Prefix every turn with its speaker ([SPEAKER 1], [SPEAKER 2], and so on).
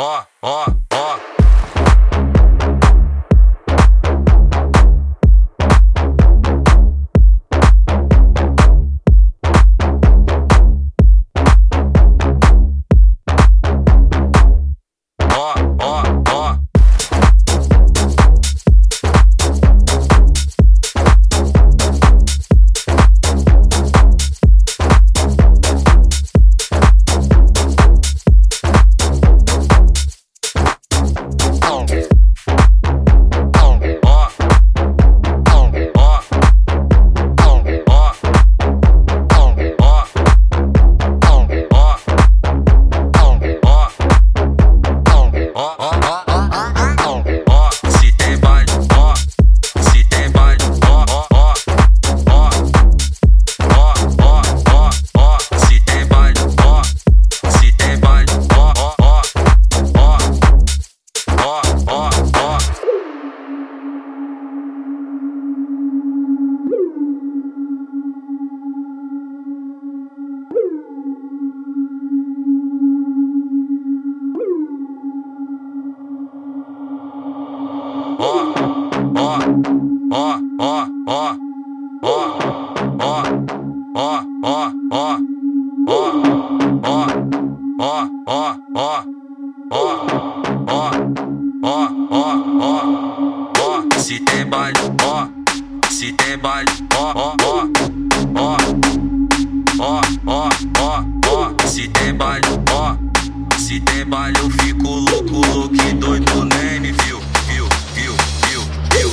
[SPEAKER 1] ó, ó, ó, ó, ó, ó, ó, ó, ó, ó, ó, ó, ó, ó, ó, ó, ó, ó, ó, se tem baile, ó, se tem baile, ó, ó, ó, ó, ó, ó, ó, ó, se tem baile, ó, se tem baile eu fico louco, louco e doido, nem me viu, viu, viu, viu, viu,